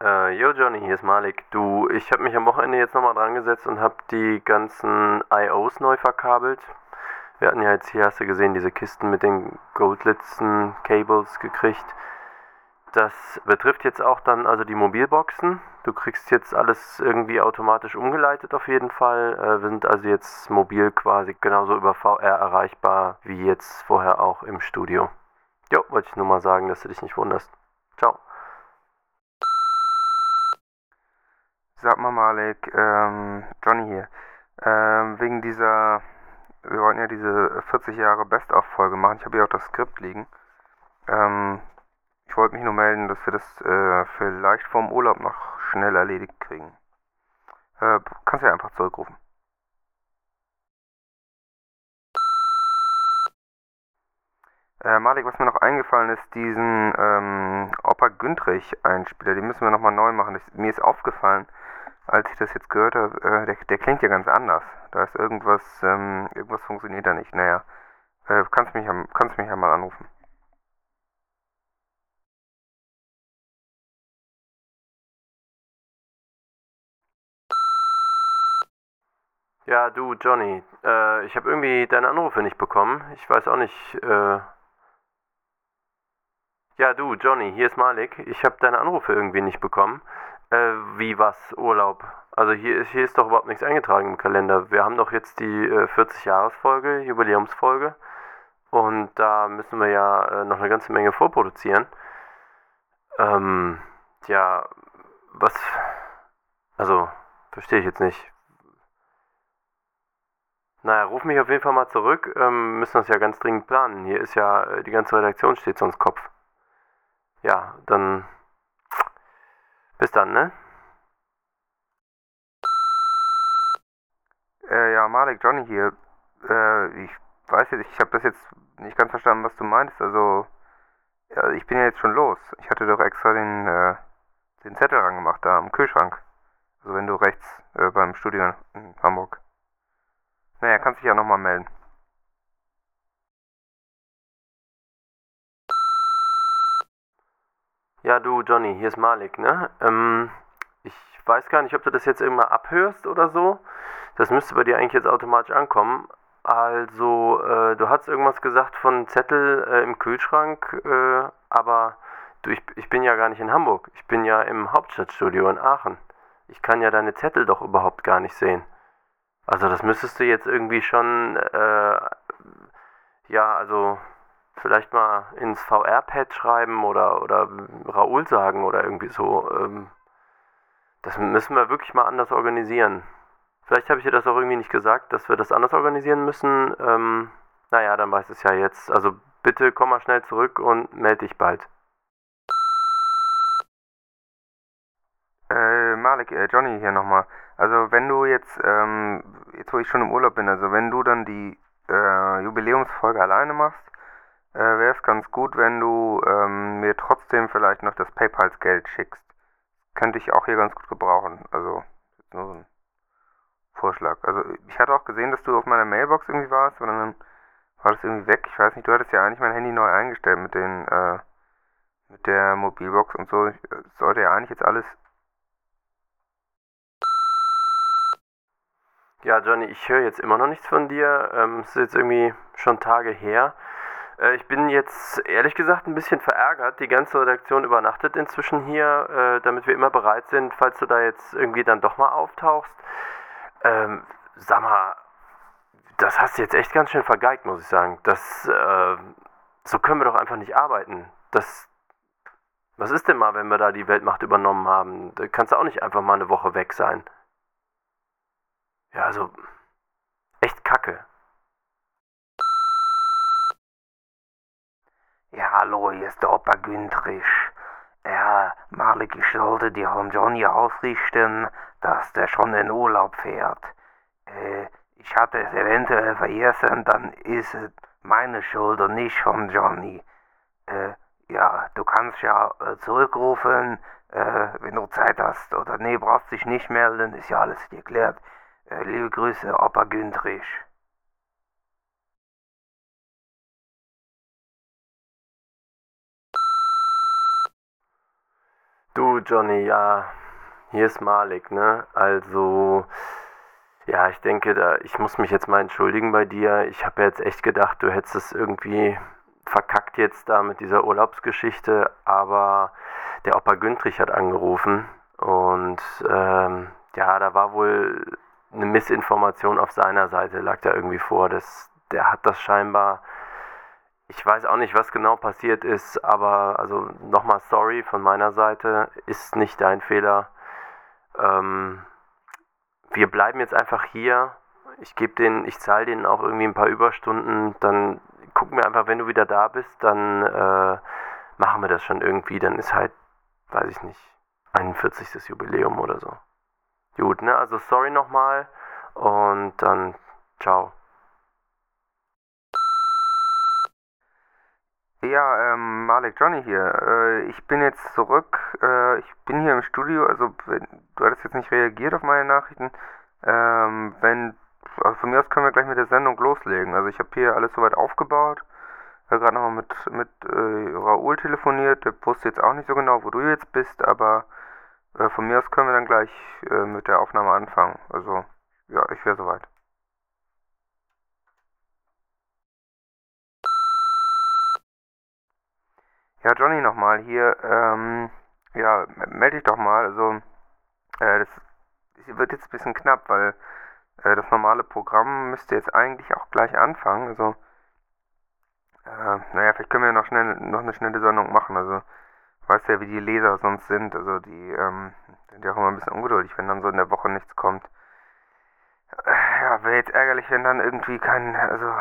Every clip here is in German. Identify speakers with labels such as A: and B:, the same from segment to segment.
A: Äh, yo Johnny, hier ist Malik. Du, ich habe mich am Wochenende jetzt nochmal dran gesetzt und habe die ganzen IOs neu verkabelt. Wir hatten ja jetzt hier, hast du gesehen, diese Kisten mit den Goldlitzen Cables gekriegt. Das betrifft jetzt auch dann also die Mobilboxen. Du kriegst jetzt alles irgendwie automatisch umgeleitet auf jeden Fall. Äh, wir sind also jetzt mobil quasi genauso über VR erreichbar wie jetzt vorher auch im Studio. Jo, wollte ich nur mal sagen, dass du dich nicht wunderst. Ciao.
B: Sag mal, Malik, ähm, Johnny hier. Ähm, wegen dieser, wir wollten ja diese 40 Jahre Best-of-Folge machen. Ich habe hier auch das Skript liegen. Ähm, ich wollte mich nur melden, dass wir das äh, vielleicht vorm Urlaub noch schnell erledigt kriegen. Äh, kannst ja einfach zurückrufen. Äh, Malik, was mir noch eingefallen ist, diesen ähm, Opa Güntrich-Einspieler, den müssen wir nochmal neu machen. Das, mir ist aufgefallen, als ich das jetzt gehört habe, äh, der, der, klingt ja ganz anders. Da ist irgendwas, ähm, irgendwas funktioniert da nicht. Naja, äh, kannst mich, kannst mich ja mal anrufen.
A: Ja, du, Johnny, äh, ich habe irgendwie deine Anrufe nicht bekommen. Ich weiß auch nicht, äh... Ja, du, Johnny, hier ist Malik. Ich habe deine Anrufe irgendwie nicht bekommen. Äh, wie was? Urlaub? Also hier ist, hier ist doch überhaupt nichts eingetragen im Kalender. Wir haben doch jetzt die äh, 40-Jahres-Folge, Jubiläumsfolge. Und da müssen wir ja äh, noch eine ganze Menge vorproduzieren. Ähm, ja, was... Also, verstehe ich jetzt nicht. Naja, ruf mich auf jeden Fall mal zurück. Ähm, müssen das ja ganz dringend planen. Hier ist ja, äh, die ganze Redaktion steht sonst Kopf. Ja, dann. Bis dann, ne?
B: Äh, ja, Malik, Johnny hier. Äh, ich weiß jetzt, ich habe das jetzt nicht ganz verstanden, was du meinst. Also, ja, ich bin ja jetzt schon los. Ich hatte doch extra den, äh, den Zettel rangemacht da am Kühlschrank. Also, wenn du rechts äh, beim Studio in Hamburg. Naja, kannst dich ja nochmal melden.
A: Ja, du, Johnny, hier ist Malik, ne? Ähm, ich weiß gar nicht, ob du das jetzt irgendwann abhörst oder so. Das müsste bei dir eigentlich jetzt automatisch ankommen. Also, äh, du hast irgendwas gesagt von Zettel äh, im Kühlschrank, äh, aber du, ich, ich bin ja gar nicht in Hamburg. Ich bin ja im Hauptstadtstudio in Aachen. Ich kann ja deine Zettel doch überhaupt gar nicht sehen. Also das müsstest du jetzt irgendwie schon, äh, ja, also vielleicht mal ins VR-Pad schreiben oder, oder Raoul sagen oder irgendwie so. Ähm, das müssen wir wirklich mal anders organisieren. Vielleicht habe ich dir das auch irgendwie nicht gesagt, dass wir das anders organisieren müssen. Ähm, naja, dann weiß es ja jetzt. Also bitte komm mal schnell zurück und melde dich bald.
B: Äh, Malik, äh, Johnny hier nochmal. Also wenn du jetzt, ähm, jetzt wo ich schon im Urlaub bin, also wenn du dann die äh, Jubiläumsfolge alleine machst, äh, wäre es ganz gut, wenn du ähm, mir trotzdem vielleicht noch das PayPal-Geld schickst. Könnte ich auch hier ganz gut gebrauchen. Also, nur so ein Vorschlag. Also ich hatte auch gesehen, dass du auf meiner Mailbox irgendwie warst, aber dann war das irgendwie weg. Ich weiß nicht, du hattest ja eigentlich mein Handy neu eingestellt mit den, äh, mit der Mobilbox und so. Ich, sollte ja eigentlich jetzt alles
A: Ja, Johnny, ich höre jetzt immer noch nichts von dir. Ähm, es ist jetzt irgendwie schon Tage her. Äh, ich bin jetzt ehrlich gesagt ein bisschen verärgert. Die ganze Redaktion übernachtet inzwischen hier, äh, damit wir immer bereit sind, falls du da jetzt irgendwie dann doch mal auftauchst. Ähm, sag mal, das hast du jetzt echt ganz schön vergeigt, muss ich sagen. Das, äh, so können wir doch einfach nicht arbeiten. Das, was ist denn mal, wenn wir da die Weltmacht übernommen haben? Da kannst du auch nicht einfach mal eine Woche weg sein. Ja, also echt kacke.
C: Ja, hallo, hier ist der Opa Güntrich. Ja, Malik, ich sollte dir von Johnny ausrichten, dass der schon in Urlaub fährt. Äh, ich hatte es eventuell vergessen, dann ist es meine Schuld und nicht von Johnny. Äh, ja, du kannst ja äh, zurückrufen, äh, wenn du Zeit hast. Oder nee, brauchst dich nicht melden, ist ja alles geklärt. Äh, liebe Grüße, Opa Güntrich.
A: Johnny, ja, hier ist Malik, ne? Also, ja, ich denke, da, ich muss mich jetzt mal entschuldigen bei dir. Ich habe jetzt echt gedacht, du hättest es irgendwie verkackt jetzt da mit dieser Urlaubsgeschichte, aber der Opa Güntrich hat angerufen und ähm, ja, da war wohl eine Missinformation auf seiner Seite, lag da irgendwie vor. Das, der hat das scheinbar, ich weiß auch nicht, was genau passiert ist, aber also nochmal sorry von meiner Seite, ist nicht dein Fehler. Ähm, wir bleiben jetzt einfach hier. Ich gebe den, ich zahle denen auch irgendwie ein paar Überstunden. Dann gucken wir einfach, wenn du wieder da bist, dann äh, machen wir das schon irgendwie. Dann ist halt, weiß ich nicht, 41. Jubiläum oder so. Gut, ne? Also sorry nochmal und dann ciao.
B: Ja, ähm, Malik Johnny hier. Äh, ich bin jetzt zurück. Äh, ich bin hier im Studio. Also, wenn, du hattest jetzt nicht reagiert auf meine Nachrichten. Ähm, wenn, also von mir aus können wir gleich mit der Sendung loslegen. Also, ich habe hier alles soweit aufgebaut. Äh, Gerade nochmal mit, mit äh, Raoul telefoniert. Der wusste jetzt auch nicht so genau, wo du jetzt bist, aber äh, von mir aus können wir dann gleich äh, mit der Aufnahme anfangen. Also, ja, ich wäre soweit. Ja, Johnny nochmal hier. Ähm, ja, melde dich doch mal. Also, äh, das wird jetzt ein bisschen knapp, weil äh, das normale Programm müsste jetzt eigentlich auch gleich anfangen. Also, äh, naja, vielleicht können wir noch schnell noch eine schnelle Sendung machen. Also, weißt ja, wie die Leser sonst sind. Also, die ähm, sind ja auch immer ein bisschen ungeduldig, wenn dann so in der Woche nichts kommt. Äh, ja, wäre jetzt ärgerlich, wenn dann irgendwie kein, also,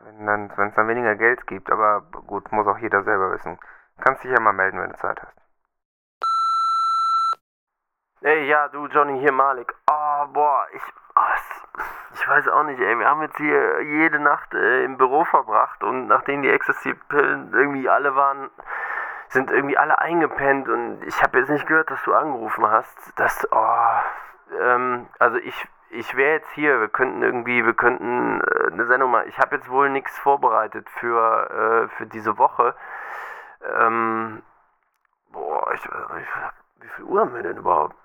B: wenn es dann weniger Geld gibt. Aber gut, muss auch jeder selber wissen. Kannst dich ja mal melden, wenn du Zeit hast.
A: Ey, ja, du Johnny, hier Malik. Oh, boah, ich, oh, ich weiß auch nicht, ey. Wir haben jetzt hier jede Nacht äh, im Büro verbracht und nachdem die Ecstasy-Pillen irgendwie alle waren, sind irgendwie alle eingepennt und ich habe jetzt nicht gehört, dass du angerufen hast. Das, oh, ähm, also ich, ich wäre jetzt hier. Wir könnten irgendwie, wir könnten äh, eine Sendung machen. Ich habe jetzt wohl nichts vorbereitet für, äh, für diese Woche. Ähm, boah, ich, ich, wie viel Uhr haben wir denn überhaupt?